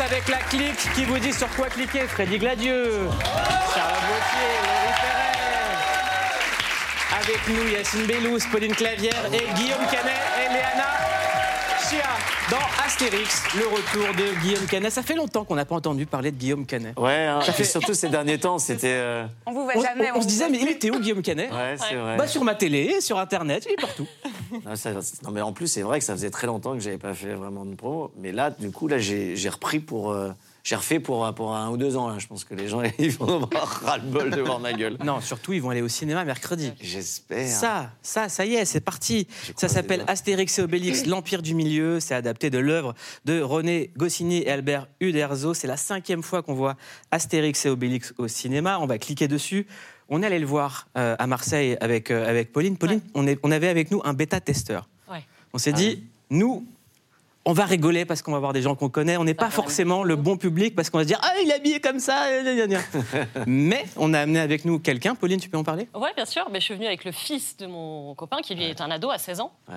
avec la clique qui vous dit sur quoi cliquer. Freddy Gladieux, Gauthier, Laurie Perret. Avec nous, Yacine Bellous, Pauline Clavière et Guillaume Canet et Léana Chia dans Astérix, le retour de Guillaume Canet. Ça fait longtemps qu'on n'a pas entendu parler de Guillaume Canet. Ouais, hein, Ça fait- surtout ces derniers temps, c'était. euh, On vous voit On, jamais. on- on se disait, mais il était où Guillaume Canet Ouais, c'est vrai. Bah, sur ma télé, sur Internet, il est partout. Non, ça- non, mais en plus, c'est vrai que ça faisait très longtemps que j'avais pas fait vraiment de promo. Mais là, du coup, là, j'ai j'ai repris pour. euh, j'ai refait pour, pour un ou deux ans. Là. Je pense que les gens ils vont avoir ras-le-bol de voir ma gueule. Non, surtout, ils vont aller au cinéma mercredi. J'espère. Ça, ça, ça y est, c'est parti. Ça s'appelle. Astérix et Obélix, l'Empire du Milieu. C'est adapté de l'œuvre de René Goscinny et Albert Uderzo. C'est la cinquième fois qu'on voit Astérix et Obélix au cinéma. On va cliquer dessus. On est allé le voir euh, à Marseille avec, euh, avec Pauline. Pauline, on, est, on avait avec nous un bêta-testeur. Ouais. On s'est dit, nous, on va rigoler parce qu'on va voir des gens qu'on connaît. On n'est pas forcément le bon public parce qu'on va se dire, ah, il est habillé comme ça. Mais on a amené avec nous quelqu'un. Pauline, tu peux en parler? Ouais, bien sûr. Mais je suis venue avec le fils de mon copain, qui lui est un ado à 16 ans, Ouais.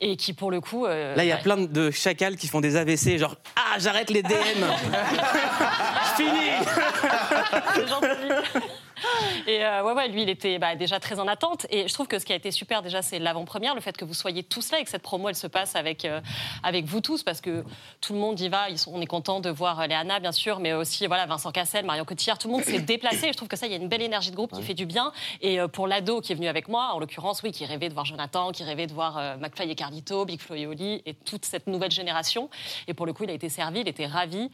et qui, pour le coup. euh, Là, il y a ouais. plein de chacals qui font des AVC, genre Ah, j'arrête les DM Fini C'est gentil. Et euh, ouais, ouais, lui, il était bah, déjà très en attente. Et je trouve que ce qui a été super, déjà, c'est l'avant-première, le fait que vous soyez tous là et que cette promo, elle se passe avec, euh, avec vous tous, parce que tout le monde y va. Ils sont- on est content de voir euh, Léana, bien sûr, mais aussi voilà, Vincent Cassel, Marion Cotillard. Tout le monde s'est déplacé. Et je trouve que ça, il y a une belle énergie de groupe qui fait du bien. Et pour l'ado qui est venu avec moi, en l'occurrence, oui, qui rêvait de voir Jonathan, qui rêvait de voir McFly et Carlito, Big Flo et Oli, et toute cette nouvelle génération. Et pour le coup, il a été servi, il était ravi.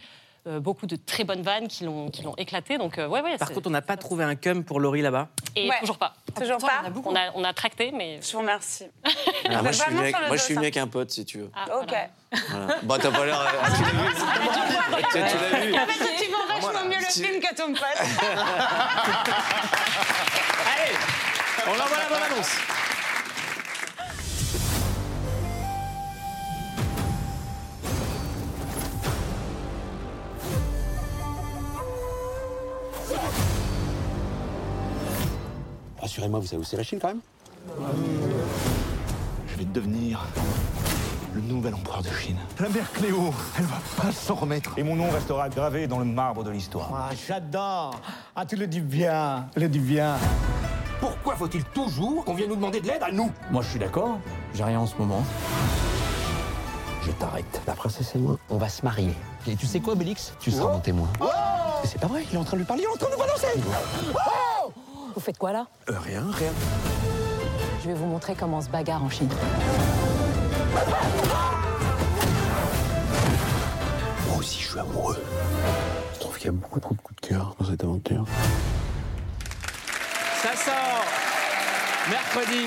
Euh, beaucoup de très bonnes vannes qui l'ont qui l'ont éclaté. Donc, euh, ouais, ouais. Par contre, on n'a pas trouvé un cum pour Laurie là-bas. Et Ouais. toujours pas. Toujours pas. On a, on a tracté, mais. Je vous remercie. Ah, moi, je suis venu avec, moi, je suis venu avec un pote, si tu veux. Ah, Ok. voilà. Bon, t'as pas l'air. euh, ah, tu l'as vu Tu- tu l'as vu En fait, tu vends vachement mieux le tu- film que ton pote. Allez On envoie la bonne annonce Rassurez-moi, vous savez où c'est la Chine quand même Je vais devenir le nouvel empereur de Chine. La mère Cléo, elle va pas s'en remettre. Et mon nom restera gravé dans le marbre de l'histoire. Ah, j'adore. Ah, tu le dis bien, le dis bien. Pourquoi faut-il toujours qu'on vienne nous demander de l'aide à nous Moi, je suis d'accord. J'ai rien en ce moment. Je t'arrête. La princesse et moi, on va se marier. Et tu sais quoi, Bélix Tu seras mon témoin. Mais c'est pas vrai, il est en train de lui parler, il est en train de nous balancer Vous faites quoi là Euh, Rien, rien. Je vais vous montrer comment on se bagarre en Chine. Moi aussi, je suis amoureux. Je trouve qu'il y a beaucoup trop de coups de cœur dans cette aventure. Ça sort mercredi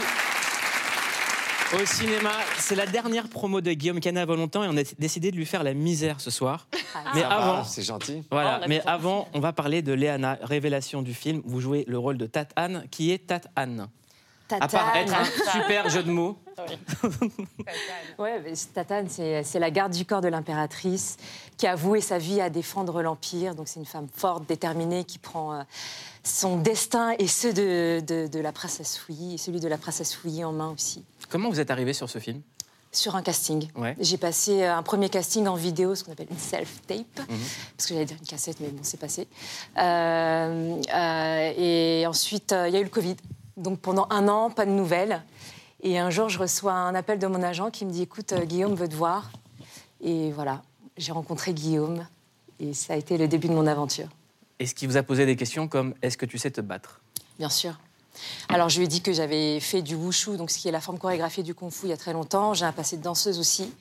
au cinéma. C'est la dernière promo de Guillaume Canet avant longtemps et on a décidé de lui faire la misère ce soir. Mais Ça va, avant, C'est gentil. Voilà, Ah, on a mais avant, on va parler de Léana, révélation du film. Vous jouez le rôle de Tat Anne, qui est Tat Anne? À part être un super jeu de mots. Ouais, mais Tatane, c'est c'est la garde du corps de l'impératrice qui a voué sa vie à défendre l'Empire. Donc c'est une femme forte, déterminée, qui prend euh, son destin et ceux de, de- de la princesse Fouilly, et celui de la princesse Fouilly en main aussi. Comment vous êtes arrivé sur ce film? Sur un casting. Ouais. J'ai passé euh, un premier casting en vidéo, ce qu'on appelle une self-tape, Mhm. parce que j'allais dire une cassette, mais bon, c'est passé. Euh, euh, et ensuite, euh, il y a eu le Covid. Donc pendant un an, pas de nouvelles. Et un jour, je reçois un appel de mon agent qui me dit Écoute, euh, Guillaume veut te voir. Et voilà, j'ai rencontré Guillaume. Et ça a été le début de mon aventure, Est-ce qu'il vous a posé des questions comme Est-ce que tu sais te battre? Bien sûr. Alors, je lui ai dit que j'avais fait du wushu, donc ce qui est la forme chorégraphiée du kung-fu, il y a très longtemps. J'ai un passé de danseuse aussi.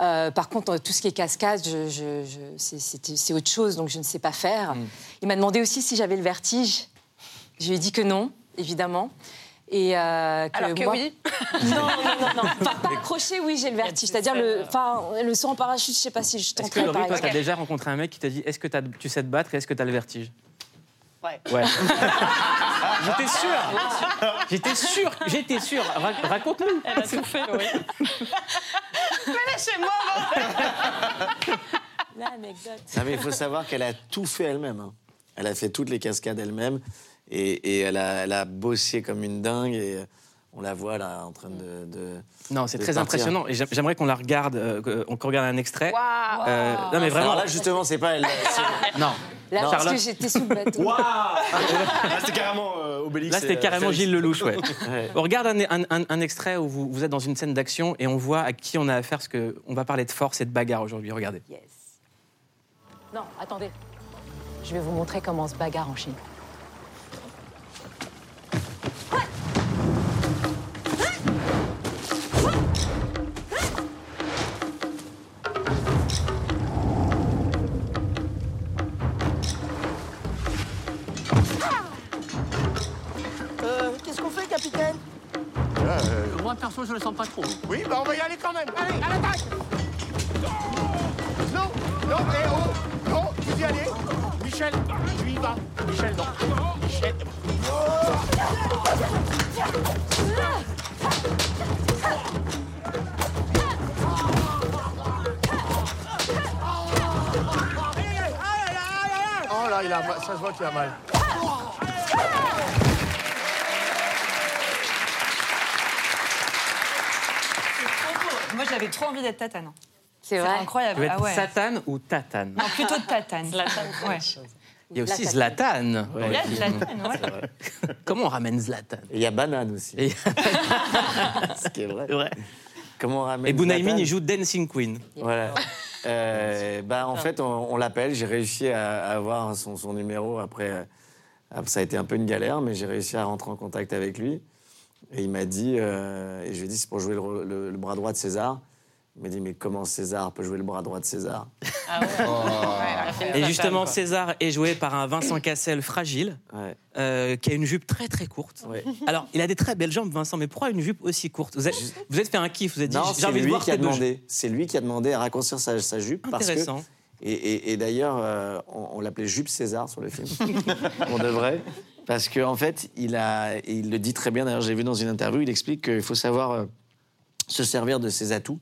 Euh, par contre, tout ce qui est cascade, je, je- je- c'est- autre chose, donc je ne sais pas faire. Il m'a demandé aussi si j'avais le vertige. Je lui ai dit que non, évidemment. Et euh, Alors que moi- oui. Non, non, non, non. Enfin, pas accroché, oui, j'ai le vertige. C'est-à-dire le, enfin, le saut en parachute, je sais pas si je Est-ce que Laurie, toi, t'as déjà rencontré un mec qui t'a dit Est-ce que t'as- tu sais te battre et est-ce que t'as le vertige? Ouais. Ouais. J'étais sûr J'étais sûr, j'étais sûr. Ra- Raconte-nous. Elle a tout fait, oui. Lâchez-moi L'anecdote. Non, mais il faut savoir qu'elle a tout fait elle-même. hein. Elle a fait toutes les cascades elle-même et, et elle, a, elle a bossé comme une dingue et euh, on la voit là en train de. de- Non, c'est de très partir. impressionnant. Et j'aim- j'aimerais qu'on la regarde, euh, que- qu'on regarde un extrait. Waouh Euh, non, mais vraiment. Alors là, justement, c'est pas elle. non. Là, Non, parce que j'étais sous le bateau. Là, c'était carrément euh, Obélix. Là, c'était euh, carrément. Gilles Lelouch, ouais. Ouais. On regarde un, un- un- un extrait où vous, vous êtes dans une scène d'action et on voit à qui on a affaire, parce qu'on va parler de force et de bagarre aujourd'hui. Regardez. Yes. Non, attendez. Je vais vous montrer comment on se bagarre en Chine. Euh, qu'est-ce qu'on fait, capitaine Moi, perso, je le sens pas trop. Oui, bah on va y aller quand même. Allez, à l'attaque Non, non, eh oh Non, vous y allez Michel, tu y vas. Michel, non. Michel. Oh là, il a mal. ça se voit qu'il a mal. Moi, j'avais trop envie d'être tatane. C'est C'est vrai Tu incroyable. veux être Ah ouais. Satane ou Tatane Non, plutôt de tatane. Ouais. Il y a aussi Zlatan. Ouais. Comment on ramène Zlatan Et il y a Banane aussi. Et- Ce qui est vrai. Ouais. Comment on ramène Et Bunaimin, il joue Dancing Queen. Voilà. Euh, bah, en fait, on, on l'appelle. J'ai réussi à, à avoir son, son numéro. Après, euh, après, ça a été un peu une galère, mais j'ai réussi à rentrer en contact avec lui. Et il m'a dit, euh, et je lui ai dit, c'est pour jouer le, rôle- le- le bras droit de César. Il m'a dit, mais comment César peut jouer le bras droit de César? Ah ouais. Une Et justement. César est joué par un Vincent Cassel fragile, ouais. euh, qui a une jupe très très courte. Ouais. Alors, il a des très belles jambes, Vincent, mais pourquoi une jupe aussi courte? Vous êtes, vous êtes fait un kiff, vous êtes dit, j'ai c'est envie de lui voir qui a demandé. C'est lui qui a demandé à raccourcir sa, sa jupe parce que Intéressant. Et, et- et d'ailleurs, euh, on, on l'appelait Jupe César sur le film. on devrait. Parce qu'en en fait, il, a, il le dit très bien. D'ailleurs, j'ai vu dans une interview, il explique qu'il faut savoir euh, se servir de ses atouts.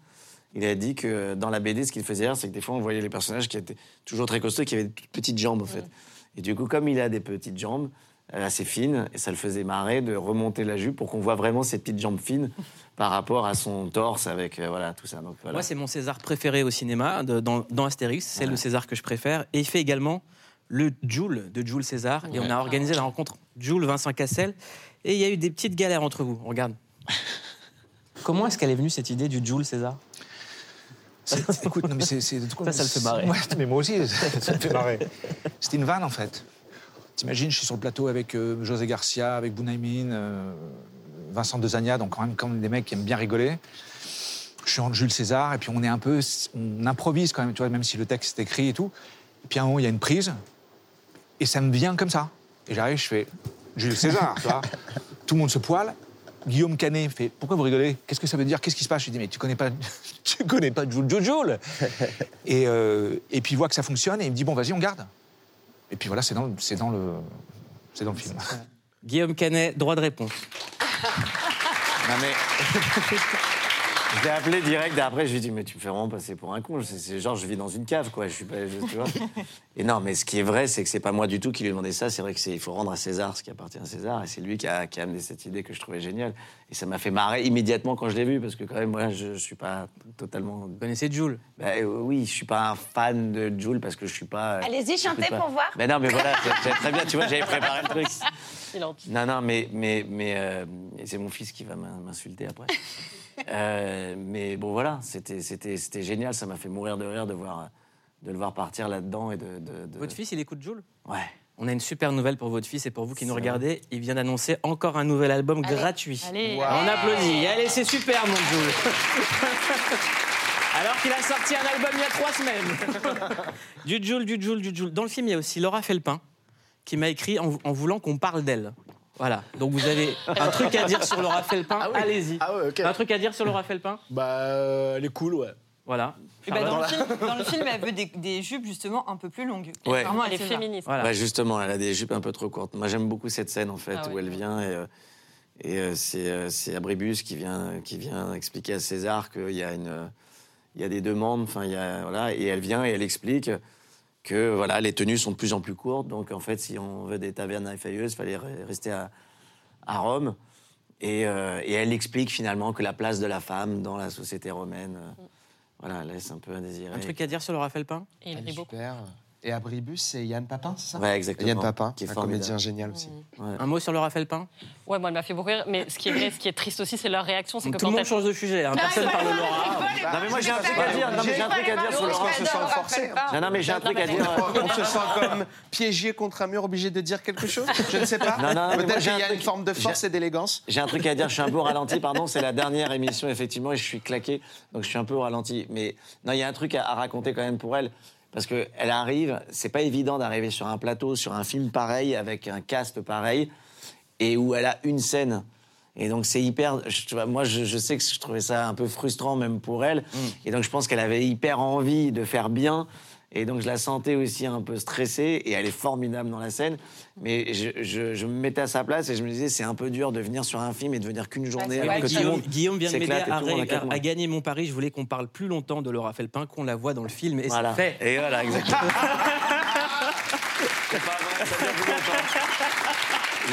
Il a dit que dans la BD, ce qu'il faisait c'est que des fois, on voyait les personnages qui étaient toujours très costauds, qui avaient de toutes petites jambes, en fait. Et du coup, comme il a des petites jambes euh, assez fines, et ça le faisait marrer de remonter la jupe pour qu'on voit vraiment ses petites jambes fines par rapport à son torse avec euh, voilà tout ça. Donc voilà. Moi, c'est mon César préféré au cinéma, de- dans, dans Astérix. C'est le César que je préfère. Et il fait également le Joule de Jules César. Et on a organisé la rencontre Jules-Vincent Cassel. Et il y a eu des petites galères entre vous. Regarde. Comment est-ce qu'elle est venue cette idée du Jules César? Écoute, non, mais c'est. Ça, ça le fait marrer. Ouais, mais moi aussi, ça, ça me fait marrer. C'était une vanne, en fait. T'imagines, je suis sur le plateau avec euh, José Garcia, avec Bunaimin, euh, Vincent Dezania, donc quand même, quand même des mecs qui aiment bien rigoler. Je suis en Jules César, et puis on est un peu. On improvise quand même, tu vois, même si le texte est écrit et tout. Et puis à un moment, il y a une prise, et ça me vient comme ça. Et j'arrive, je fais Jules César, tu vois. Tout le monde se poile. Guillaume Canet fait Pourquoi vous rigolez? Qu'est-ce que ça veut dire? Qu'est-ce qui se passe? Je lui dis Mais tu connais pas, tu connais pas Jules Jules et, euh, et puis il voit que ça fonctionne et il me dit Bon, vas-y, on garde. Et puis voilà, c'est dans, le- c'est dans, le, c'est dans le film. Guillaume Canet, droit de réponse. Non mais. Je l'ai appelé direct après, je lui ai dit, mais tu me fais vraiment passer pour un con. C'est- genre, je vis dans une cave, quoi. Je suis pas. je- tu vois. Et non, mais ce qui est vrai, c'est que c'est pas moi du tout qui lui ai demandé ça. C'est vrai qu'il faut rendre à César ce qui appartient à César. Et c'est lui qui a, qui a amené cette idée que je trouvais géniale. Et ça m'a fait marrer immédiatement quand je l'ai vu, parce que quand même, moi, je, je suis pas totalement. Vous connaissez Jules? Bah, euh, oui, je suis pas un fan de Jules parce que je suis pas. euh, Allez-y, chantez pas. pour voir. Mais non, mais voilà, très bien, tu vois, j'avais préparé le truc. Il en tue. Non, non, mais, mais, mais euh, c'est mon fils qui va m'in- m'insulter après. Euh, mais bon, voilà, c'était c'était- c'était génial. Ça m'a fait mourir de rire de, voir, de le voir partir là-dedans. et de, de- de- Votre fils, il écoute Jules Ouais. On a une super nouvelle pour votre fils et pour vous qui nous regardez. Il vient d'annoncer encore un nouvel album Allez. gratuit. Allez. On applaudit. Allez, c'est super, mon Jules. Alors qu'il a sorti un album il y a trois semaines. du Jules, du Jules, du Jules. Dans le film, il y a aussi Laura Felpin qui m'a écrit en, en voulant qu'on parle d'elle. Voilà. Donc vous avez un truc à dire sur Laura Felpin. Allez-y. Ah ouais, ok. Un truc à dire sur Laura Felpin Bah, euh, elle est cool, ouais. Voilà. Et bah, dans, le film, dans le film, elle veut des, des jupes justement un peu plus longues. Ouais. Vraiment, Elle est féministe. Voilà. Bah, justement, elle a des jupes un peu trop courtes. Moi, j'aime beaucoup cette scène, en fait, Ah où elle vient et, euh, Et c'est euh, c'est Abribus qui vient, qui vient expliquer à César qu'il y a une, il y a des demandes, enfin, il y a, voilà, et elle vient et elle explique que voilà, les tenues sont de plus en plus courtes. Donc en fait, si on veut des tavernes effeuilleuses, il fallait re- rester à, à Rome. Et, euh, et elle explique finalement que la place de la femme dans la société romaine, euh, voilà, laisse un peu à désirer. Un truc à dire sur le Raphaël Pain il Elle est est beau. super. Et Abribus, c'est Yann Papin, c'est ça Ouais, exactement. Yann Papin, Qui est un formidable. comédien génial aussi. Un mot sur le Raphaël Pain Ouais, moi, elle m'a fait beaucoup rire. Mais ce qui est vrai, ce qui est triste aussi, c'est leur réaction. C'est que Tout le quand monde change de sujet, hein. personne parle de Laura. Non mais moi j'ai un truc à dire. Non mais j'ai un truc à dire sur on se sent forcé. Non, non mais j'ai un truc à dire. On se sent comme piégé contre un mur, obligé de dire quelque chose? Je ne sais pas. Peut-être qu'il y a une forme de force et d'élégance. J'ai un truc à dire, je suis un peu au ralenti, pardon, c'est la dernière émission, effectivement, et je suis claqué, donc je suis un peu au ralenti. Mais non, il y a un truc à raconter quand même pour elle, parce qu'elle arrive, c'est pas évident d'arriver sur un plateau, sur un film pareil, avec un cast pareil, et où elle a une scène. Et donc c'est hyper. je- tu vois, moi, je, je sais que je trouvais ça un peu frustrant même pour elle, et donc je pense qu'elle avait hyper envie de faire bien. Et donc je la sentais aussi un peu stressée et elle est formidable dans la scène. Mais je, je- je me mettais à sa place et je me disais c'est un peu dur de venir sur un film et de venir qu'une journée vrai que tout le Guillaume, monde Guillaume vient de m'aider à, tout à- à gagner mon pari. Je voulais qu'on parle plus longtemps de Raphaël Pain, qu'on la voit dans le film. Et Voilà. c'est fait. Et voilà, exactement. C'est pas vrai, ça dure plus longtemps.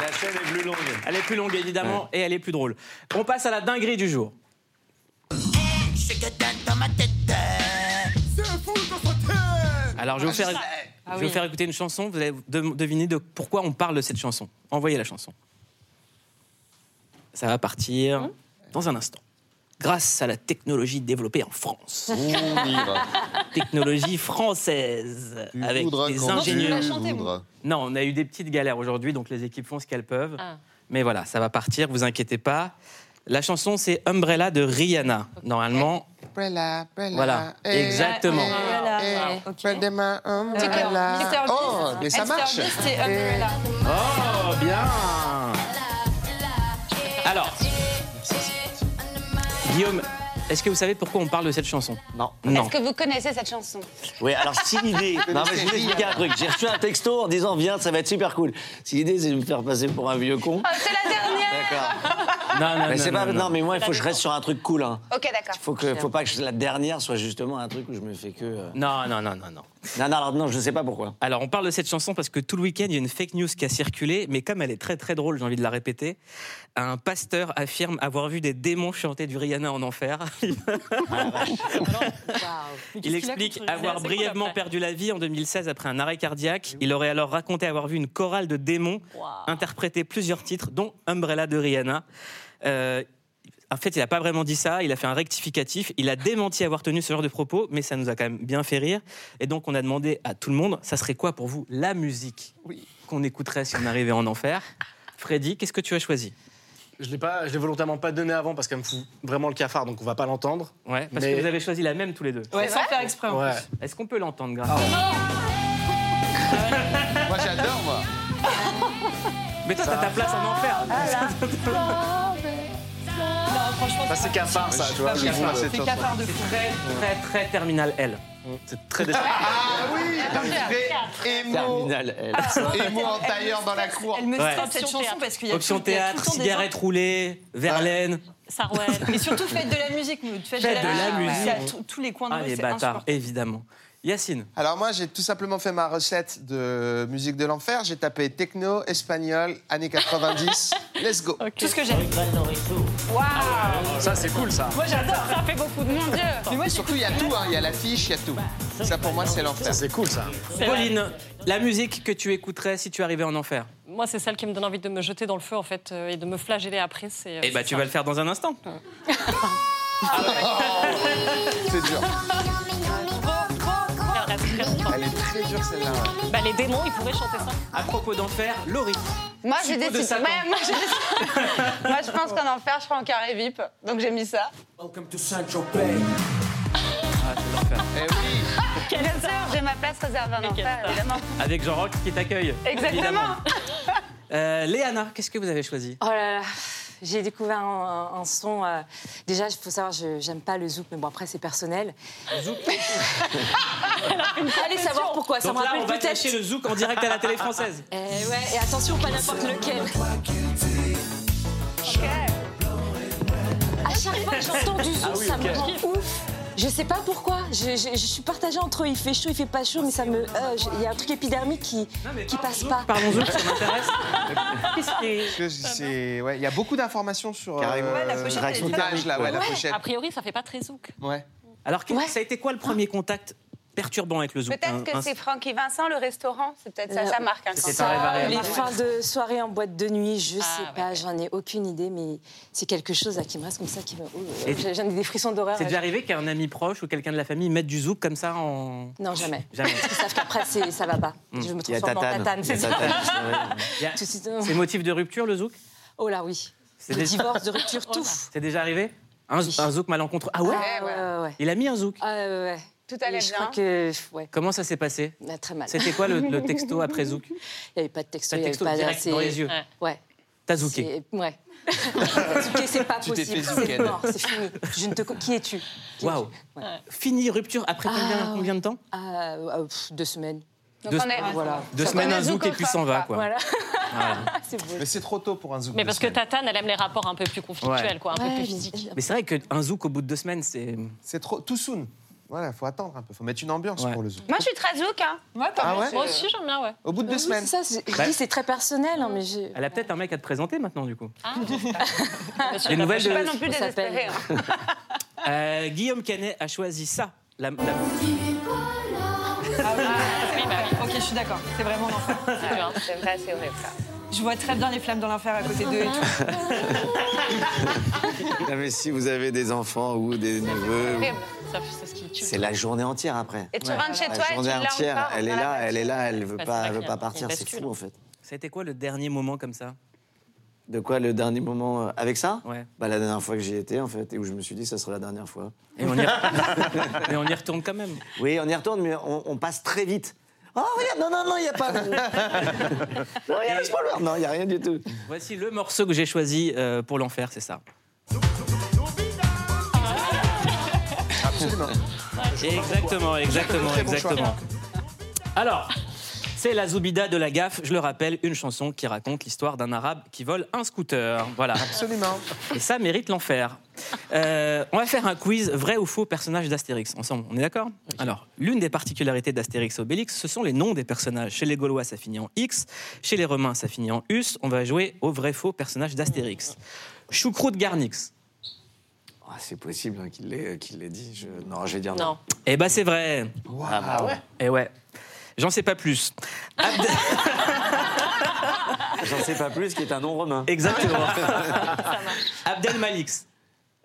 La scène est plus longue. Elle est plus longue, évidemment, et elle est plus drôle. On passe à la dinguerie du jour. Alors, je vais vous faire, Ah je vais vous faire écouter une chanson. Vous allez de- deviner de pourquoi on parle de cette chanson. Envoyez la chanson. Ça va partir dans un instant. Grâce à la technologie développée en France. technologie française. avec des ingénieurs. Non, on a eu des petites galères aujourd'hui, donc les équipes font ce qu'elles peuvent. Ah. Mais voilà, ça va partir, vous inquiétez pas. La chanson, c'est Umbrella de Rihanna. Normalement, Umbrella, umbrella, Voilà, eh, exactement. eh, eh, Ok. près mains, umbrella. Oh, mais ça marche. Oh, bien Alors, Guillaume, est-ce que vous savez pourquoi on parle de cette chanson? Non. Non. Est-ce que vous connaissez cette chanson? Oui, alors si l'idée. non, mais je vais expliquer un truc. J'ai reçu un texto en disant Viens, ça va être super cool. Si l'idée, c'est de me faire passer pour un vieux con. Oh, c'est la dernière D'accord. Non, non, Mais non, c'est pas. non, Non, non. mais moi, il faut que je reste sur un truc cool. Hein. Ok, d'accord. Faut, que, faut pas que la dernière soit justement un truc où je me fais que. euh, Non, non, non, non, non. Non, non, alors non, je sais pas pourquoi. Alors, on parle de cette chanson parce que tout le week-end, il y a une fake news qui a circulé, mais comme elle est très très drôle, j'ai envie de la répéter. Un pasteur affirme avoir vu des démons chanter du Rihanna en enfer. Il explique avoir brièvement perdu la vie en 2016 après un arrêt cardiaque. Il aurait alors raconté avoir vu une chorale de démons interpréter plusieurs titres, dont Umbrella de Rihanna. Euh, en fait, il n'a pas vraiment dit ça, il a fait un rectificatif, il a démenti avoir tenu ce genre de propos, mais ça nous a quand même bien fait rire. Et donc, on a demandé à tout le monde, ça serait quoi pour vous la musique qu'on écouterait si on arrivait en enfer? Freddy, qu'est-ce que tu as choisi? Je l'ai pas, je l'ai volontairement pas donné avant parce qu'elle me fout vraiment le cafard, donc on va pas l'entendre. Ouais, parce Mais- que vous avez choisi la même tous les deux. Ouais, sans faire exprès. en Ouais. plus. Est-ce qu'on peut l'entendre, grâce Moi, j'adore, moi. Mais toi, t'as ta place en enfer. Franchement, Ça c'est cafard, ça, tu vois. C'est cafard de fou. Très, très, très terminal L. C'est très décevant. Ah oui, un vrai émo, émo en tailleur dans la cour. Elle me cette Option chanson théâtre. parce qu'il y a Option théâtre, cigarette roulée, Verlaine. Sarouel. Et surtout, faites de la musique, nous. Faites, de la musique. musique. Il y a tout- tous les coins de Ah, rue, les bâtards, évidemment. Yacine. Alors moi, j'ai tout simplement fait ma recette de musique de l'enfer. J'ai tapé techno, espagnol, années 90. Let's go. Tout ce que j'aime. Ça c'est cool, ça. Moi, j'adore. Ça fait beaucoup de mon Dieu. Mais moi, surtout, il y a tout. hein. Il y a l'affiche, il y a tout. Ça, pour moi, c'est l'enfer. Ça c'est cool, ça. Pauline, la musique que tu écouterais si tu arrivais en enfer? Moi, c'est celle qui me donne envie de me jeter dans le feu, en fait, euh, et de me flageller après. C'est, euh, Eh bah, tu ça. vas le faire dans un instant. C'est dur. Très dure, celle-là. ouais. Bah, les démons, ils pourraient chanter ça. À propos d'enfer, Laurie. Moi, Suppôt de décidé. Satan. Ouais, moi, j'ai décidé. moi, je pense qu'en enfer, je serai en carré VIP. Donc, j'ai mis ça. Ah, c'est l'enfer. Eh oui. Bien sûr, j'ai ma place réservée en enfer, évidemment. Avec Jean-Roch qui t'accueille. Exactement. évidemment. Euh, Léana, qu'est-ce que vous avez choisi? Oh là là, j'ai découvert un, un- un son. euh, déjà, il faut savoir, je j'aime pas le zouk, mais bon, après, c'est personnel. Allez savoir pourquoi. Ça Donc me là, on rappelle va peut-être. le zouk en direct à la télé française. Eh ouais, et attention, pas n'importe lequel. À chaque fois que j'entends du zouk, Ah oui, ça me rend ouf. Je sais pas pourquoi. Je, je- je suis partagée entre il fait chaud, il fait pas chaud, mais ça me. euh, Il y a un truc épidermique qui, qui passe pas. Pardon, Zouk, ça m'intéresse. Ouais, il y a beaucoup d'informations sur euh, Ouais, la pochette, là, ouais, la. A priori, ça fait pas très zouk. Ouais. Alors, que- ça a été quoi le premier contact perturbant avec le Zouk Peut-être que un- c'est Francky Vincent, le restaurant. C'est peut-être ça, ça marque réparé. Les fins de soirée en boîte de nuit, je Ah, sais ouais, pas, j'en ai aucune idée, mais c'est quelque chose là qui me reste comme ça, qui me. oh, J'en ai des frissons d'horreur. C'est déjà arrivé qu'un ami proche ou quelqu'un de la famille mette du Zouk comme ça en. Non, jamais. Jamais. Parce qu'ils savent qu'après, ça va pas. Je me transforme en Tatane. c'est ça. C'est euh, C'est motif de rupture le Zouk Oh là, oui. C'est De des- divorce, de rupture, tout. C'est déjà arrivé un, un Zouk malencontreux. Ah ouais Ah, ouais, ouais, ouais. Il a mis un Zouk. Ah, ouais, ouais. Tout allait Et je bien. crois que. Ouais, Comment ça s'est passé bah, très mal. C'était quoi le, le texto après Zouk Il n'y avait pas de texto, Pas il de n'y avait texto pas direct dans les yeux. Ouais. Ouais. T'as zouké. C'est- Ouais. Zouké, c'est pas Tu possible. C'est mort, c'est fini. Je ne te... co- Qui es-tu? Waouh. Ouais. Fini, rupture, après combien, Ah, combien de temps Ah, euh, pff, Deux semaines. Donc Deux, on est- Voilà. deux semaines, un Zouk et puis s'en va, quoi. Voilà. Voilà. c'est beau. Mais c'est trop tôt pour un zouk. Mais parce que. Tatane, elle aime les rapports un peu plus conflictuels, Ouais. quoi, un Ouais, peu plus mais- physiques. Mais c'est vrai qu'un Zouk au bout de deux semaines, c'est. C'est trop too soon. Voilà, faut attendre un peu. Faut mettre une ambiance Ouais. pour le zouk. Moi, je suis très zouk. Hein. Ouais, t'as Ah ouais Moi aussi, j'aime bien, ouais. Au bout de Bah deux oui, semaines. c'est ça, c'est- je Bah- dis c'est très personnel, hein, mais j'ai. Elle a peut-être un mec à te présenter maintenant, du coup. Ah. Les nouvelles Je suis pas non plus Ça s'appelle- désespérée. hein. Euh, Guillaume Canet a choisi ça. La, la- Ah oui, bah oui. Ok, je suis d'accord. C'est vraiment l'enfer. C'est vrai, c'est horrible. ça. Je vois très bien les flammes dans l'enfer à côté d'eux et tout. Non, mais si vous avez des enfants ou des neveux, Horrible. Ça, C'est ce qui. C'est la journée entière après. Et tu rentres chez La toi et tu journée entière, encore elle est la là, elle est là, elle veut Bah, pas, elle veut pas partir. une C'est fou en fait. Ça a été quoi le dernier moment comme ça? De quoi le dernier moment euh, avec ça? Ouais. Bah la dernière fois que j'y étais en fait et où je me suis dit ça sera la dernière fois. Et on y, Mais on y retourne quand même. Oui, on y retourne, mais on, on passe très vite. Oh regarde, non non non, il y a pas. non, il y a spoiler. Non, il y a rien du tout. Voici le morceau que j'ai choisi euh, pour l'enfer, c'est ça. Absolument. Exactement, exactement, exactement. Alors, c'est la Zoubida de la gaffe, je le rappelle, une chanson qui raconte l'histoire d'un arabe qui vole un scooter. Voilà. Absolument. Et ça mérite l'enfer. Euh, on va faire un quiz vrai ou faux personnage d'Astérix ensemble. On est d'accord Alors, l'une des particularités d'Astérix et Obélix, ce sont les noms des personnages. Chez les Gaulois, ça finit en X. Chez les Romains, ça finit en Us. On va jouer au vrai faux personnage d'Astérix. Choucroute Garnix. Ah, c'est possible hein, qu'il l'ait qu'il l'ait dit. Je... Non, je vais dire Non. non. Eh ben, c'est vrai. Ah, bah ouais. Eh ouais. J'en sais pas plus. Abd- J'en sais pas plus, qui est un nom romain. Exactement. Abdel Malix.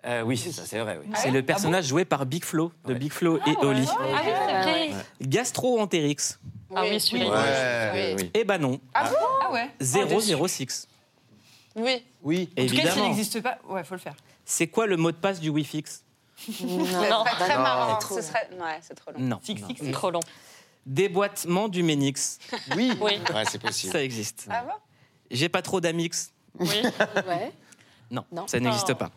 Euh, oui, ça c'est vrai. Oui. C'est le personnage joué par Big Flo, de Big Flo et Oli. Ah oui, c'est vrai. Gastro-entérix. Ah oui, celui-là. Ouais. oui. Eh ben non. Ah ouais 006. Oui. Oui. En tout cas, s'il n'existe pas, ouais, faut le faire. C'est quoi le mot de passe du Wi-Fi Non, Ce serait très non, marrant. c'est trop. Ce serait... Ouais, c'est trop long. Non. Fix, fix. C'est trop long. Déboîtement du Ménix. Oui. Oui. Ouais, c'est possible. Ça existe. Ah bon? J'ai pas trop d'amix. Oui. Ouais. Non, Non. ça n'existe pas.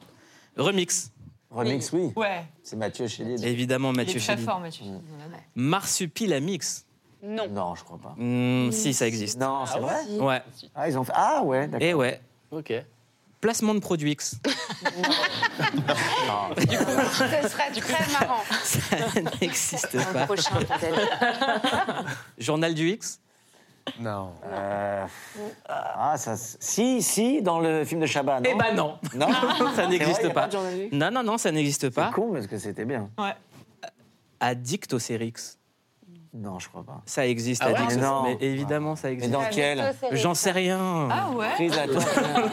Remix. Remix, oui. Ouais, C'est Mathieu Chélier. Évidemment, il est Mathieu très Chély. fort, Mathieu. Marsupilamix. Non. Non, je crois pas. Hmm, si, ça existe. Non, c'est vrai. Ouais? Ah, ils ont fait. Ah ouais, d'accord. Et ouais. Ok. Placement de produit X. Ce serait très marrant. Ça n'existe Un pas. prochain, peut-être. Journal du X? Non. Euh, Ah, ça. Si, si, dans le film de Chabat. Non? Eh ben non. Non? Ça C'est n'existe pas. Non, non, non, ça n'existe C'est pas. con parce que c'était bien. Ouais. Addictocérix. Non, je crois pas. Ça existe, Ah ouais. Mais non. Mais évidemment, ça Mais existe. dans quel J'en sais rien. Ah ouais Prise à temps.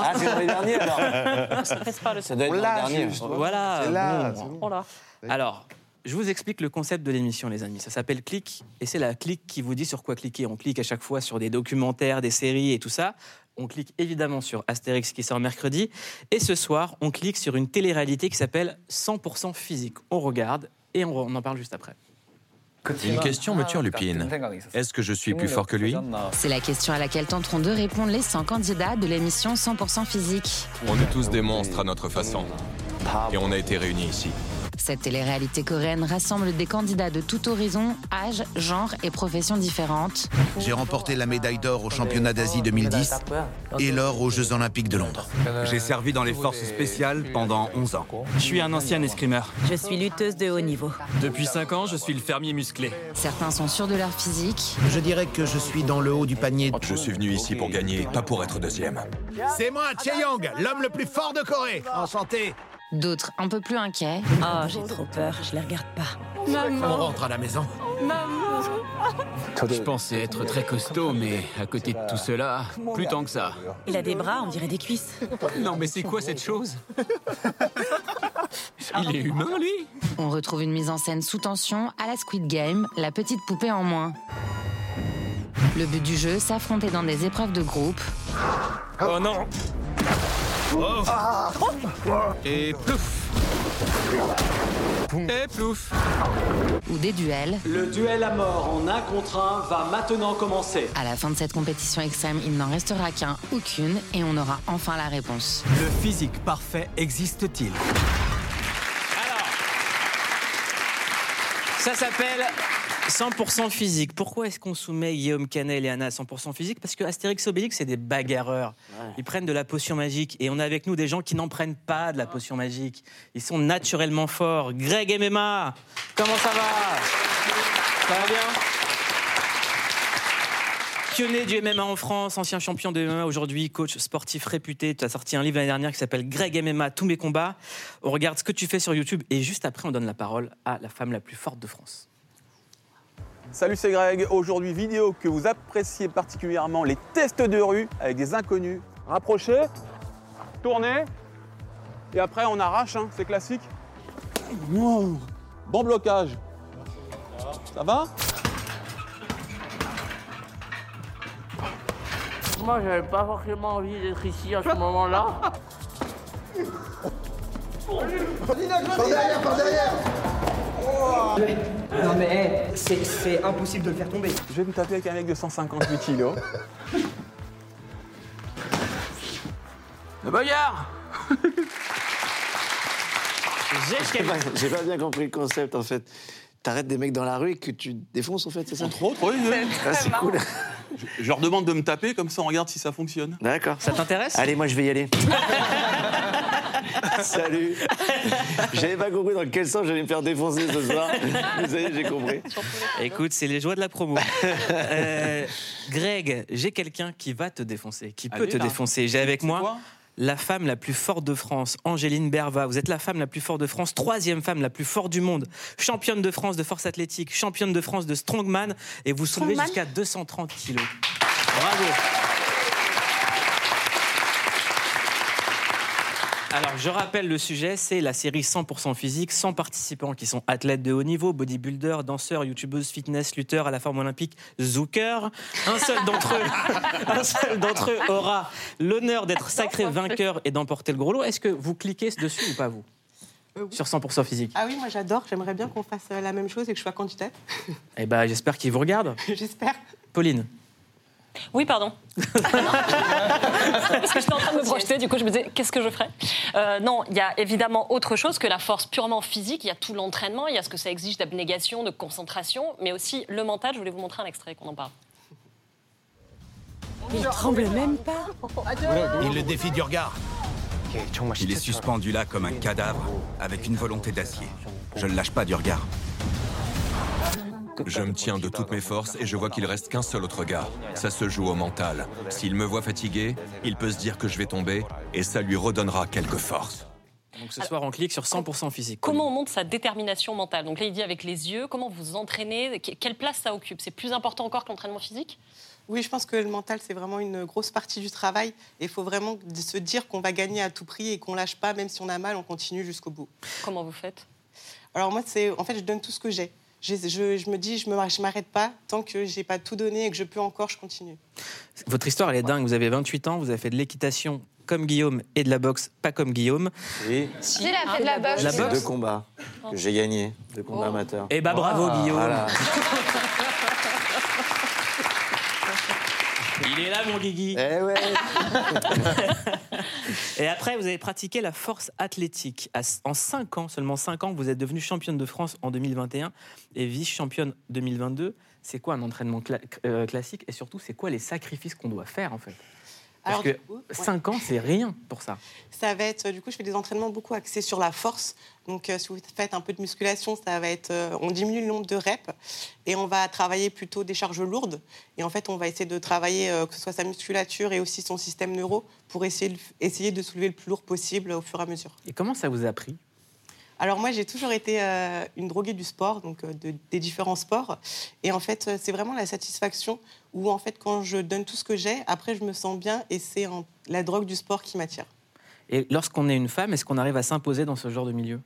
Ah, c'est dans les derniers alors Ça le doit être On dans les derniers. Voilà. C'est là. bon. c'est bon. Oh. Alors, je vous explique le concept de l'émission, les amis. Ça s'appelle Click, et c'est la clique qui vous dit sur quoi cliquer. On clique à chaque fois sur des documentaires, des séries et tout ça. On clique évidemment sur Astérix qui sort mercredi. Et ce soir, on clique sur une télé-réalité qui s'appelle 100% physique. On regarde et on en parle juste après. Une question me turlupine. Est-ce que je suis plus fort que lui C'est la question à laquelle tenteront de répondre les 100 candidats de l'émission 100% physique. On est tous des monstres à notre façon. Et on a été réunis ici. Cette télé-réalité coréenne rassemble des candidats de tout horizon, âge, genre et professions différentes. J'ai remporté la médaille d'or au championnat d'Asie 2010 et l'or aux Jeux Olympiques de Londres. J'ai servi dans les forces spéciales pendant 11 ans. Je suis un ancien escrimeur. Je suis lutteuse de haut niveau. Depuis 5 ans, je suis le fermier musclé. Certains sont sûrs de leur physique. Je dirais que je suis dans le haut du panier. Je suis venu ici pour gagner, pas pour être deuxième. C'est moi, Chae-Young, l'homme le plus fort de Corée. Enchanté. D'autres un peu plus inquiets. Oh, j'ai trop peur, je les regarde pas. On rentre à la maison. Je pensais être très costaud, mais à côté de tout cela, plus tant que ça. Il a des bras, on dirait des cuisses. Non, mais c'est quoi cette chose? Il est humain, lui? On retrouve une mise en scène sous tension à la Squid Game, la petite poupée en moins. Le but du jeu, s'affronter dans des épreuves de groupe Oh non Et plouf Et plouf ou des duels. Le duel à mort en un contre un va maintenant commencer. À la fin de cette compétition extrême, il n'en restera qu'un ou qu'une et on aura enfin la réponse. Le physique parfait existe-t-il? Ça s'appelle 100% physique. Pourquoi est-ce qu'on soumet Guillaume Canet et Anna à 100% physique? Parce que Astérix et Obélix, c'est des bagarreurs. Ils prennent de la potion magique. Et on a avec nous des gens qui n'en prennent pas de la potion magique. Ils sont naturellement forts. Greg MMA, comment ça va? Ça va bien? Pionnier du MMA en France, ancien champion de MMA aujourd'hui, coach sportif réputé. Tu as sorti un livre l'année dernière qui s'appelle Greg MMA, tous mes combats. On regarde ce que tu fais sur YouTube et juste après, on donne la parole à la femme la plus forte de France. Salut, c'est Greg. Aujourd'hui, vidéo que vous appréciez particulièrement, les tests de rue avec des inconnus. Rapprochez, tournez, et après on arrache, hein, c'est classique. Wow. Bon blocage. Ça va? Moi, j'avais pas forcément envie d'être ici à ce moment-là. Par derrière, par derrière Non mais eh, c'est- c'est impossible de le faire tomber. Je vais me taper avec un mec de 158 kilos. Le boyard J'ai pas, j'ai pas bien compris le concept en fait. T'arrêtes des mecs dans la rue et que tu défonces en fait, c'est ça Entre autres, oui. oui. Ah, c'est cool. Je, je leur demande de me taper, comme ça on regarde si ça fonctionne. D'accord. Ça t'intéresse? Allez, moi je vais y aller. Salut. J'avais pas compris dans quel sens j'allais me faire défoncer ce soir. Vous savez, j'ai compris. Écoute, c'est les joies de la promo. Euh, Greg, j'ai quelqu'un qui va te défoncer, qui peut Allez, te là. défoncer. J'ai avec moi la femme la plus forte de France, Angéline Berva. Vous êtes la femme la plus forte de France, troisième femme la plus forte du monde, championne de France de force athlétique, championne de France de strongman, et vous soulevez jusqu'à 230 kilos. Bravo. Alors, je rappelle le sujet, c'est la série 100% physique, 100 participants qui sont athlètes de haut niveau, bodybuilders, danseurs, youtubeuses, fitness, lutteurs à la forme olympique, Zucker. Un seul d'entre eux, un seul d'entre eux aura l'honneur d'être sacré vainqueur et d'emporter le gros lot. Est-ce que vous cliquez dessus ou pas vous Sur 100% physique? Ah oui, moi j'adore. J'aimerais bien qu'on fasse euh, la même chose et que je sois candidate. Eh ben, j'espère qu'ils vous regardent. J'espère. Pauline. Oui, pardon. Parce que j'étais en train de me projeter, du coup je me disais, qu'est-ce que je ferais? Euh, Non, il y a évidemment autre chose que la force purement physique. Il y a tout l'entraînement, il y a ce que ça exige d'abnégation, de concentration, mais aussi le mental. Je voulais vous montrer un extrait qu'on en parle. Il tremble même pas. Il le défie du regard. Il est suspendu là comme un cadavre, avec une volonté d'acier. Je ne lâche pas du regard. Je me tiens de toutes mes forces et je vois qu'il reste qu'un seul autre gars. Ça se joue au mental. S'il me voit fatigué, il peut se dire que je vais tomber et ça lui redonnera quelques forces. Donc ce soir, on clique sur 100% physique. Comment on monte sa détermination mentale Donc là, il dit avec les yeux, comment vous entraînez Que- Quelle place ça occupe C'est plus important encore que l'entraînement physique Oui, je pense que le mental, c'est vraiment une grosse partie du travail. Et il faut vraiment se dire qu'on va gagner à tout prix et qu'on lâche pas, même si on a mal, on continue jusqu'au bout. Comment vous faites Alors moi, c'est en fait, je donne tout ce que j'ai. Je, je- je me dis, je ne je m'arrête pas tant que j'ai pas tout donné et que je peux encore, je continue. Votre histoire, elle est dingue. Vous avez 28 ans, vous avez fait de l'équitation comme Guillaume et de la boxe pas comme Guillaume. Oui. Si, il a fait de la boxe. La boxe deux combats que j'ai gagnés, deux combats amateurs. Eh ben bravo Ah, Guillaume. voilà. Il est là mon Guigui. Eh ouais. Et après, vous avez pratiqué la force athlétique. En 5 ans, seulement 5 ans, vous êtes devenue championne de France en 2021 et vice-championne 2022. C'est quoi un entraînement cla- euh, classique Et surtout, c'est quoi les sacrifices qu'on doit faire en fait? Parce Alors, que du coup, ouais. 5 ans, c'est rien pour ça. Ça va être, du coup, je fais des entraînements beaucoup axés sur la force. Donc, euh, si vous faites un peu de musculation, ça va être, euh, on diminue le nombre de reps et on va travailler plutôt des charges lourdes. Et en fait, on va essayer de travailler euh, que ce soit sa musculature et aussi son système neuro pour essayer, essayer de soulever le plus lourd possible au fur et à mesure. Et comment ça vous a pris? Alors moi, j'ai toujours été euh, une droguée du sport, donc euh, de- des différents sports. Et en fait, euh, c'est vraiment la satisfaction où, en fait, quand je donne tout ce que j'ai, après, je me sens bien et c'est la drogue du sport qui m'attire. Et lorsqu'on est une femme, est-ce qu'on arrive à s'imposer dans ce genre de milieu?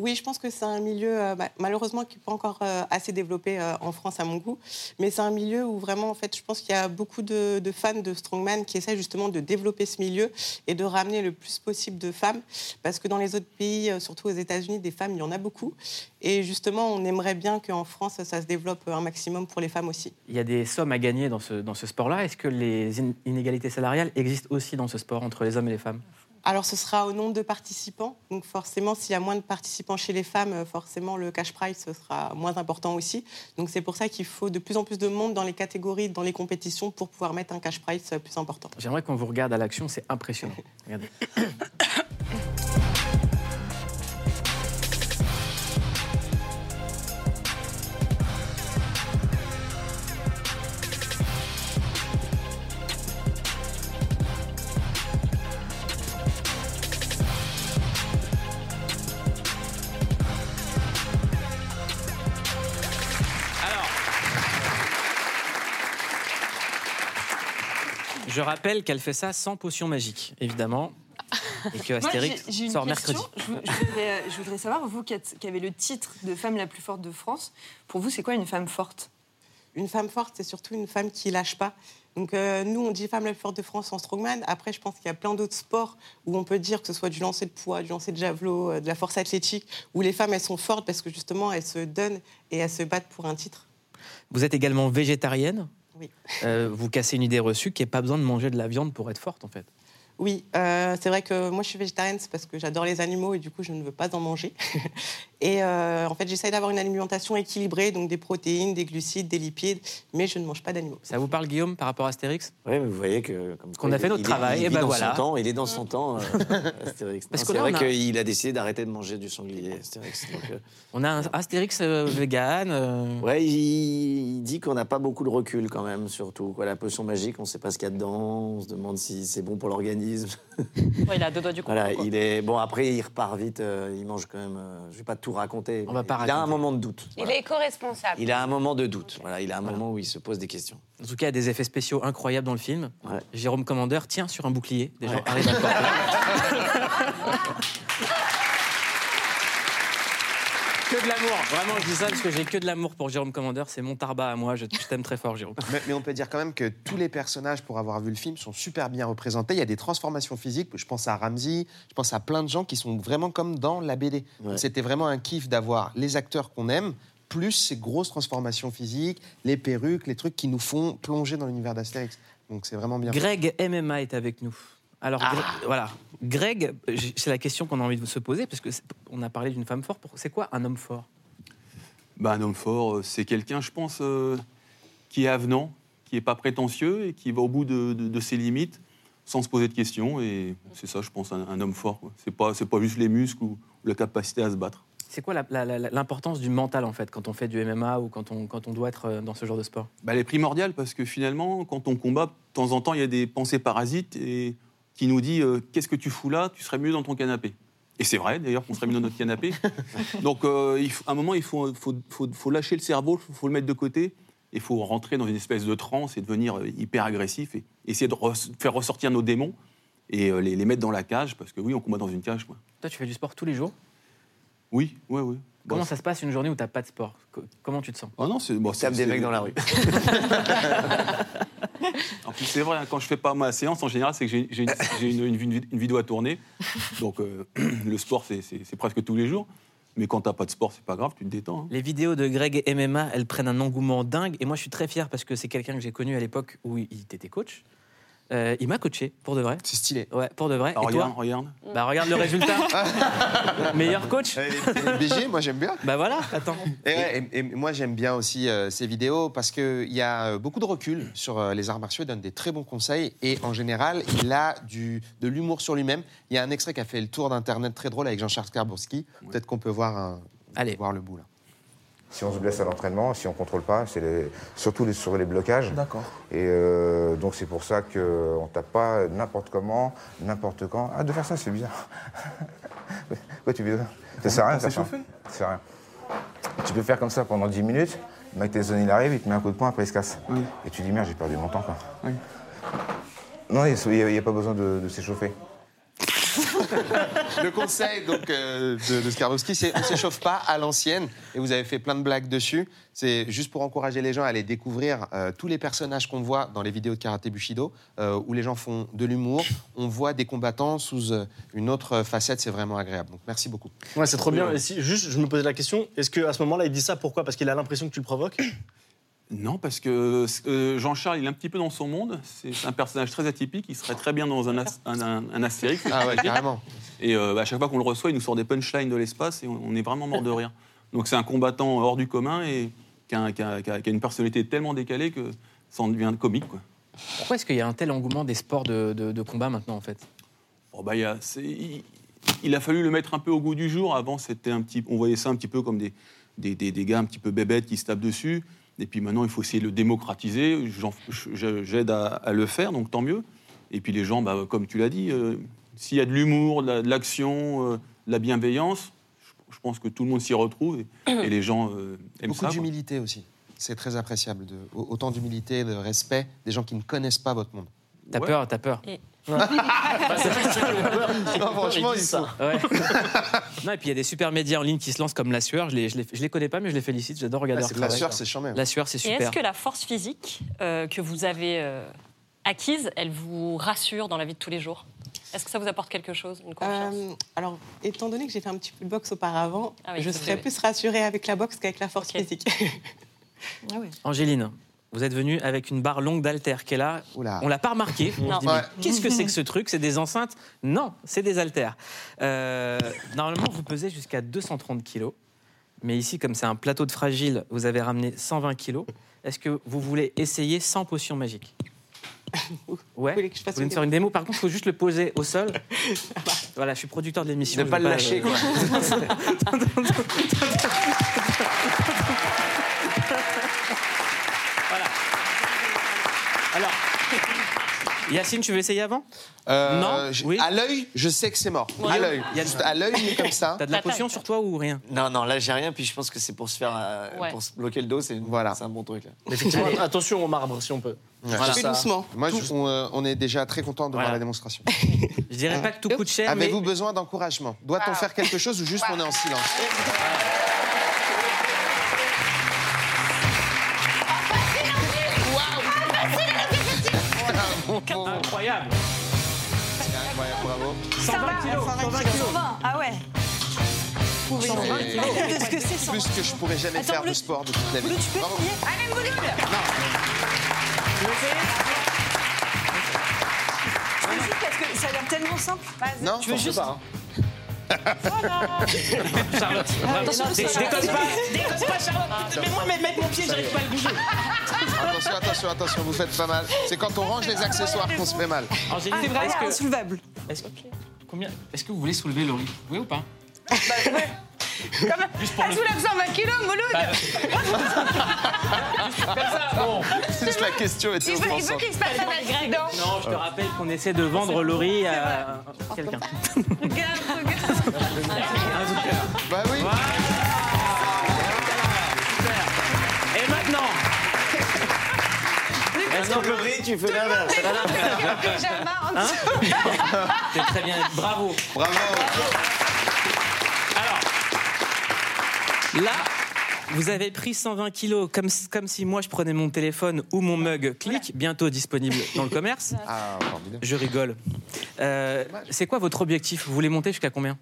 Oui, je pense que c'est un milieu, euh, bah, malheureusement, qui n'est pas encore euh, assez développé euh, en France, à mon goût. Mais c'est un milieu où vraiment, en fait, je pense qu'il y a beaucoup de, fans de Strongman qui essaient justement de développer ce milieu et de ramener le plus possible de femmes. Parce que dans les autres pays, surtout aux États-Unis, des femmes, il y en a beaucoup. Et justement, on aimerait bien qu'en France, ça se développe un maximum pour les femmes aussi. Il y a des sommes à gagner dans ce, sport-là. Est-ce que les in- inégalités salariales existent aussi dans ce sport entre les hommes et les femmes? Alors, ce sera au nombre de participants. Donc, forcément, s'il y a moins de participants chez les femmes, euh, forcément, le cash prize ce sera moins important aussi. Donc, c'est pour ça qu'il faut de plus en plus de monde dans les catégories, dans les compétitions, pour pouvoir mettre un cash prize euh, plus important. J'aimerais qu'on vous regarde à l'action, c'est impressionnant. Regardez. Rappelle qu'elle fait ça sans potion magique, évidemment. Et que Moi, Astérix j'ai- j'ai une sort mercredi. Je, vou- je voudrais, euh, je voudrais savoir, vous qui, êtes- qui avez le titre de femme la plus forte de France, pour vous, c'est quoi une femme forte? Une femme forte, c'est surtout une femme qui lâche pas. Donc, euh, nous, on dit femme la plus forte de France en strongman. Après, je pense qu'il y a plein d'autres sports où on peut dire que ce soit du lancer de poids, du lancer de javelot, euh, de la force athlétique, où les femmes, elles sont fortes parce que justement, elles se donnent et elles se battent pour un titre. Vous êtes également végétarienne? Oui. Euh, vous cassez une idée reçue qu'il n'y a pas besoin de manger de la viande pour être forte, en fait. Oui, euh, c'est vrai que moi je suis végétarienne, c'est parce que j'adore les animaux et du coup je ne veux pas en manger. et euh, en fait j'essaye d'avoir une alimentation équilibrée, donc des protéines, des glucides, des lipides, mais je ne mange pas d'animaux. Ça vous parle, Guillaume, par rapport à Astérix? Oui, mais vous voyez que. Comme Qu'on quoi, a fait notre il est- travail, il et vit ben dans voilà. Son temps, il est dans son temps, euh, Astérix. Parce Non, que C'est là, vrai a- qu'il a décidé d'arrêter de manger du sanglier, Astérix. Donc, euh, On a un Astérix euh, vegan. euh, Ouais, il, il dit qu'on n'a pas beaucoup de recul quand même, surtout. Quoi. La potion magique, on ne sait pas ce qu'il y a dedans, on se demande si c'est bon pour l'organisme. Ouais, il a deux doigts du Voilà, quoi. il est bon. Après, il repart vite. euh, il mange quand même. euh, je vais pas tout raconter. On va pas il a un moment de doute. Il est éco-responsable. Il a un moment de doute. Voilà, il a un moment où il se pose des questions. En tout cas, il y a des effets spéciaux incroyables dans le film. Jérôme Commandeur tient sur un bouclier. Des gens Ouais. arrivent à le porter. Que de l'amour. Vraiment, je dis ça parce que j'ai que de l'amour pour Jérôme Commandeur. C'est mon tarba à moi. Je, je t'aime très fort, Jérôme. Mais, mais on peut dire quand même que tous les personnages, pour avoir vu le film, sont super bien représentés. Il y a des transformations physiques. Je pense à Ramsey, je pense à plein de gens qui sont vraiment comme dans la BD. C'était vraiment un kiff d'avoir les acteurs qu'on aime, plus ces grosses transformations physiques, les perruques, les trucs qui nous font plonger dans l'univers d'Astérix. Donc c'est vraiment bien. Greg MMA est avec nous. Alors, Ah. Gre- voilà. Greg, c'est la question qu'on a envie de se poser parce que c'est- on a parlé d'une femme forte. C'est quoi un homme fort? Bah, un homme fort, euh, c'est quelqu'un, je pense, euh, qui est avenant, qui n'est pas prétentieux et qui va au bout de, de- de ses limites sans se poser de questions. Et c'est ça, je pense, un, un homme fort. C'est pas, c'est pas juste les muscles ou, ou la capacité à se battre. C'est quoi l'importance du mental en fait quand on fait du MMA ou quand on, quand on doit être euh, dans ce genre de sport? Bah, elle est primordiale parce que finalement, quand on combat, de temps en temps, il y a des pensées parasites et qui nous dit euh, qu'est-ce que tu fous là? Tu serais mieux dans ton canapé. Et c'est vrai, d'ailleurs, qu'on serait mieux dans notre canapé. Donc, euh, il faut- à un moment, il faut, faut, faut- faut lâcher le cerveau, il faut le mettre de côté. Il faut rentrer dans une espèce de transe et devenir euh, hyper agressif et essayer de faire ressortir nos démons et euh, les, les mettre dans la cage parce que oui, on combat dans une cage. Quoi. Toi, tu fais du sport tous les jours? Oui, oui, oui. Comment Bah, ça se passe une journée où tu n'as pas de sport? Co- Comment tu te sens? Ah non, c'est bon, des mecs dans la rue. En plus, c'est vrai, hein, quand je fais pas ma séance, en général, c'est que j'ai une, vidéo à tourner. Donc, euh, le sport, c'est presque tous les jours. Mais quand t'as pas de sport, c'est pas grave, tu te détends. hein. Les vidéos de Greg MMA, elles prennent un engouement dingue. Et moi, je suis très fier parce que c'est quelqu'un que j'ai connu à l'époque où il était coach. Euh, il m'a coaché, pour de vrai. C'est stylé. Ouais, pour de vrai. Ah, Et regarde, toi regarde. Bah regarde le résultat. Meilleur coach. BG, moi j'aime bien. Bah voilà, attends. Et, ouais, et- et moi j'aime bien aussi euh, ces vidéos parce qu'il y a euh, beaucoup de recul sur euh, les arts martiaux, il donne des très bons conseils et en général il a du, de l'humour sur lui-même. Il y a un extrait qui a fait le tour d'internet très drôle avec Jean-Charles Karbourski. Peut-être qu'on peut voir, un- Allez. voir le bout là. Si on se blesse à l'entraînement, si on contrôle pas, c'est les- surtout les- sur les blocages. D'accord. Et euh, donc c'est pour ça qu'on tape pas n'importe comment, n'importe quand. Ah, de faire ça, c'est bizarre. Quoi, tu veux Ça sert à rien. de faire ça. Ça sert à rien. Tu peux faire comme ça pendant 10 minutes. Le mec il arrive, il te met un coup de poing, après il se casse. Et tu dis merde, j'ai perdu mon temps. Quoi. Non, il n'y a, pas besoin de, de s'échauffer. Le conseil donc, euh, de, de Skarbowski, c'est on ne s'échauffe pas à l'ancienne. Et vous avez fait plein de blagues dessus. C'est juste pour encourager les gens à aller découvrir euh, tous les personnages qu'on voit dans les vidéos de Karaté Bushido, euh, où les gens font de l'humour. On voit des combattants sous une autre facette. C'est vraiment agréable. Donc merci beaucoup. Ouais, c'est trop bien. Et si, juste, je me posais la question, est-ce qu'à ce moment-là, il dit ça pourquoi? Parce qu'il a l'impression que tu le provoques? Non, parce que euh, Jean-Charles, il est un petit peu dans son monde. C'est un personnage très atypique. Il serait très bien dans un, as- un, un- un Astérix. Ah ouais, carrément. Et euh, bah, à chaque fois qu'on le reçoit, il nous sort des punchlines de l'espace et on, on est vraiment mort de rire. Donc c'est un combattant hors du commun et qui a, qui a- qui a- qui a une personnalité tellement décalée que ça en devient comique. Quoi. Pourquoi est-ce qu'il y a un tel engouement des sports de, de- de combat maintenant, en fait? Bon, bah, il, y a- c'est- il- il a fallu le mettre un peu au goût du jour. Avant, c'était un petit, on voyait ça un petit peu comme des, des, des- des gars un petit peu bébêtes qui se tapent dessus. Et puis maintenant, il faut essayer de le démocratiser. J'aide à, à le faire, donc tant mieux. Et puis les gens, bah, comme tu l'as dit, euh, s'il y a de l'humour, de la- l'action, euh, de la bienveillance, je, je pense que tout le monde s'y retrouve et, et les gens euh, aiment Beaucoup ça. quoi. d'humilité aussi. C'est très appréciable. De, autant d'humilité, de respect des gens qui ne connaissent pas votre monde. T'as peur, t'as peur. Non, franchement, il faut. Ouais. non, et puis il y a des super médias en ligne qui se lancent comme La Sueur. Je les, je les, je les connais pas, mais je les félicite. J'adore regarder Ah, leur c'est- La travail. Sueur, c'est charmant. La Sueur, c'est Et super. est-ce que la force physique euh, que vous avez euh, acquise, elle vous rassure dans la vie de tous les jours? Est-ce que ça vous apporte quelque chose, une confiance? Euh, alors, étant donné que j'ai fait un petit peu de boxe auparavant, Ah oui, je c'est serais vrai. plus rassurée avec la boxe qu'avec la force physique. Angéline, vous êtes venue avec une barre longue d'haltères qui est là. On l'a pas remarqué. Ouais. Qu'est-ce que c'est que ce truc? C'est des enceintes? Non, c'est des haltères. Euh, normalement, vous pesez jusqu'à 230 kilos. Mais ici, comme c'est un plateau de fragile, vous avez ramené 120 kilos. Est-ce que vous voulez essayer sans potion magique? Ouais. Vous voulez fasse me une faire une démo? Par contre, il faut juste le poser au sol. Voilà, je suis producteur de l'émission. Ne je pas le lâcher, quoi. voilà. Alors, Yacine, tu veux essayer avant Euh, Non je- Oui À l'œil, je sais que c'est mort. À l'œil. Il y a- Juste à l'œil, mais comme ça. T'as de la potion sur toi ou rien Non, non, là j'ai rien, puis je pense que c'est pour se faire. euh, Ouais. pour se bloquer le dos, c'est Voilà. c'est un bon truc. Là. Effectivement, attention au marbre si on peut. Voilà. Fais doucement. Moi, je- on, euh, on est déjà très content de voir la démonstration. Je dirais pas que tout coûte cher, mais Avez-vous besoin d'encouragement? Doit-on faire quelque chose ou juste on est en silence? Incroyable. Incroyable, bravo. 120 kilos, 120 kilos. 120, ah ouais. C'est Qu'est-ce que c'est, plus que je pourrais jamais Attends, faire de Bleu- sport de toute la vie. Bleu, tu peux Bravo. essayer Allez, Mouloud Vas-y, parce que ça a l'air tellement simple. Non, tu veux juste. pas, hein. Charlotte, Ah, dé- Charlotte. déconne pas, déconne pas, Charlotte. Mais moi, mettre mon pied, j'arrive pas à le bouger. Attention, attention, attention, vous faites pas mal. C'est quand on range les accessoires qu'on se fait mal. Angéline, C'est vrai, est-ce que- insoulevable. Est-ce que, combien, est-ce que vous voulez soulever Laurie Oui ou pas? Juste pour Elle soulève 120 kilos, Mouloud Juste la question était Il veut, il veut offensante. qu'il se passe un accident. Non, je te rappelle qu'on essaie de vendre Laurie à quelqu'un. Regarde, regarde. Bah oui. Et Tu fais l'inverse. Hein. C'est très bien, bravo. Bravo. Là, vous avez pris 120 kilos, comme, comme si moi je prenais mon téléphone ou mon mug clic, bientôt disponible dans le commerce. Ah, formidable. Je rigole. Euh, c'est quoi votre objectif? Vous voulez monter jusqu'à combien?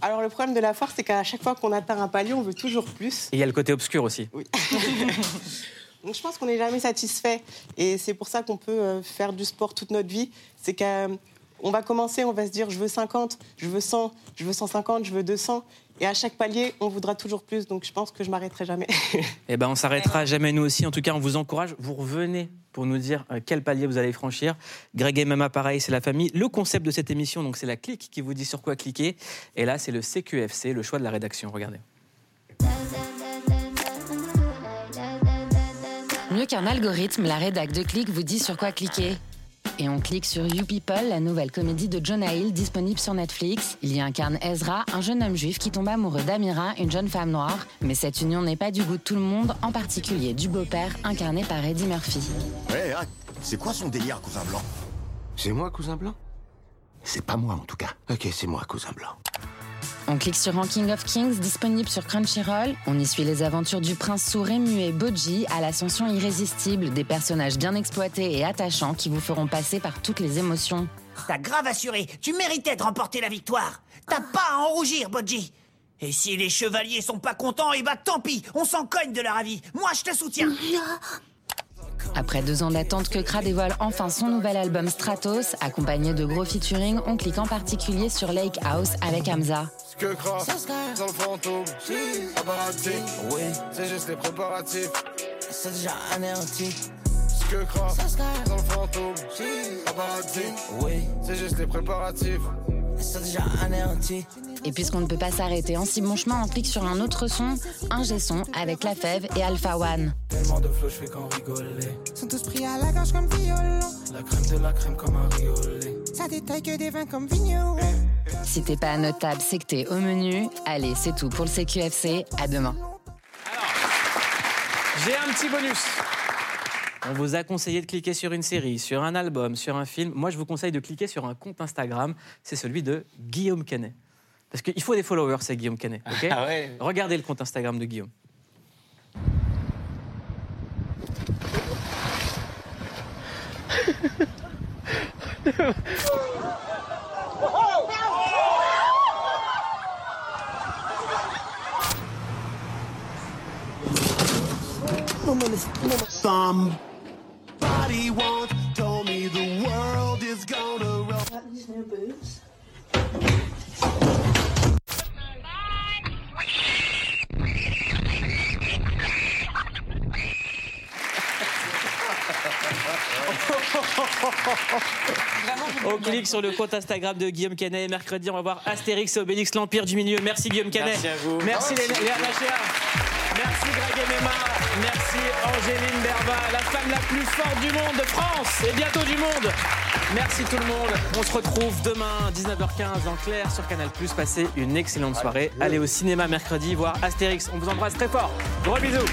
Alors, le problème de la force, c'est qu'à chaque fois qu'on atteint un palier, on veut toujours plus. Et il y a le côté obscur aussi. Donc je pense qu'on n'est jamais satisfait. Et c'est pour ça qu'on peut euh, faire du sport toute notre vie. C'est qu'on va commencer, on va se dire je veux 50, je veux 100, je veux 150, je veux 200. Et à chaque palier, on voudra toujours plus. Donc je pense que je m'arrêterai jamais. Eh ben, on s'arrêtera jamais nous aussi. En tout cas, on vous encourage. Vous revenez pour nous dire euh, quel palier vous allez franchir. Greg et Mama, pareil, c'est la famille. Le concept de cette émission, donc c'est la clique qui vous dit sur quoi cliquer. Et là, c'est le CQFC, le choix de la rédaction. Regardez. Mieux qu'un algorithme, la rédac de clic vous dit sur quoi cliquer. Et on clique sur You People, la nouvelle comédie de Jonah Hill disponible sur Netflix. Il y incarne Ezra, un jeune homme juif qui tombe amoureux d'Amira, une jeune femme noire. Mais cette union n'est pas du goût de tout le monde, en particulier du beau-père incarné par Eddie Murphy. Hé, arrête. c'est quoi son délire, cousin blanc? C'est moi, cousin blanc? C'est pas moi, en tout cas. Ok, c'est moi, cousin blanc. On clique sur Ranking of Kings, disponible sur Crunchyroll. On y suit les aventures du prince sourd et muet Boji à l'ascension irrésistible, des personnages bien exploités et attachants qui vous feront passer par toutes les émotions. T'as grave assuré. Tu méritais de remporter la victoire. T'as pas à en rougir, Bodji. Et si les chevaliers sont pas contents, eh bah tant pis, on s'en cogne de leur avis. Moi, je te soutiens. Après deux ans d'attente, Kekra dévoile enfin son nouvel album Stratos. Accompagné de gros featuring, on clique en particulier sur Lake House avec Hamza. Que crasse dans le fantôme, paparazzi. Oui, c'est juste les préparatifs. C'est déjà anéanti. Ce que crasse dans le fantôme, paparazzi. Oui, c'est juste les préparatifs. C'est déjà anéanti. Et puisqu'on ne peut pas s'arrêter en si bon chemin, on clique sur un autre son, un G-son avec La Fève et Alpha One. Tellement de flots, je fais qu'en rigoler. Sont tous pris à la gorge comme violon. La crème de la crème comme un riolet. Ça détaille que des vins comme vigneron. Si t'es pas à notre table, c'est que t'es au menu. Allez, c'est tout pour le CQFC. À demain. J'ai un petit bonus. On vous a conseillé de cliquer sur une série, sur un album, sur un film. Moi, je vous conseille de cliquer sur un compte Instagram. C'est celui de Guillaume Canet. Parce qu'il faut des followers, c'est Guillaume Canet. ok Ah ouais. Regardez le compte Instagram de Guillaume. Somebody once told me the world is gonna roll. These new boots. On clique sur le compte Instagram de Guillaume Canet. Mercredi, on va voir Astérix et Obélix, l'Empire du Milieu. Merci Guillaume Canet. Merci à vous. Merci Léa Léa Nachea. Merci Greg et Mema. Merci Angéline Berba, la femme la plus forte du monde de France et bientôt du monde. Merci tout le monde. On se retrouve demain 19h15 en clair sur Canal+. Passez une excellente soirée. Allez au cinéma mercredi voir Astérix. On vous embrasse très fort. Gros bisous.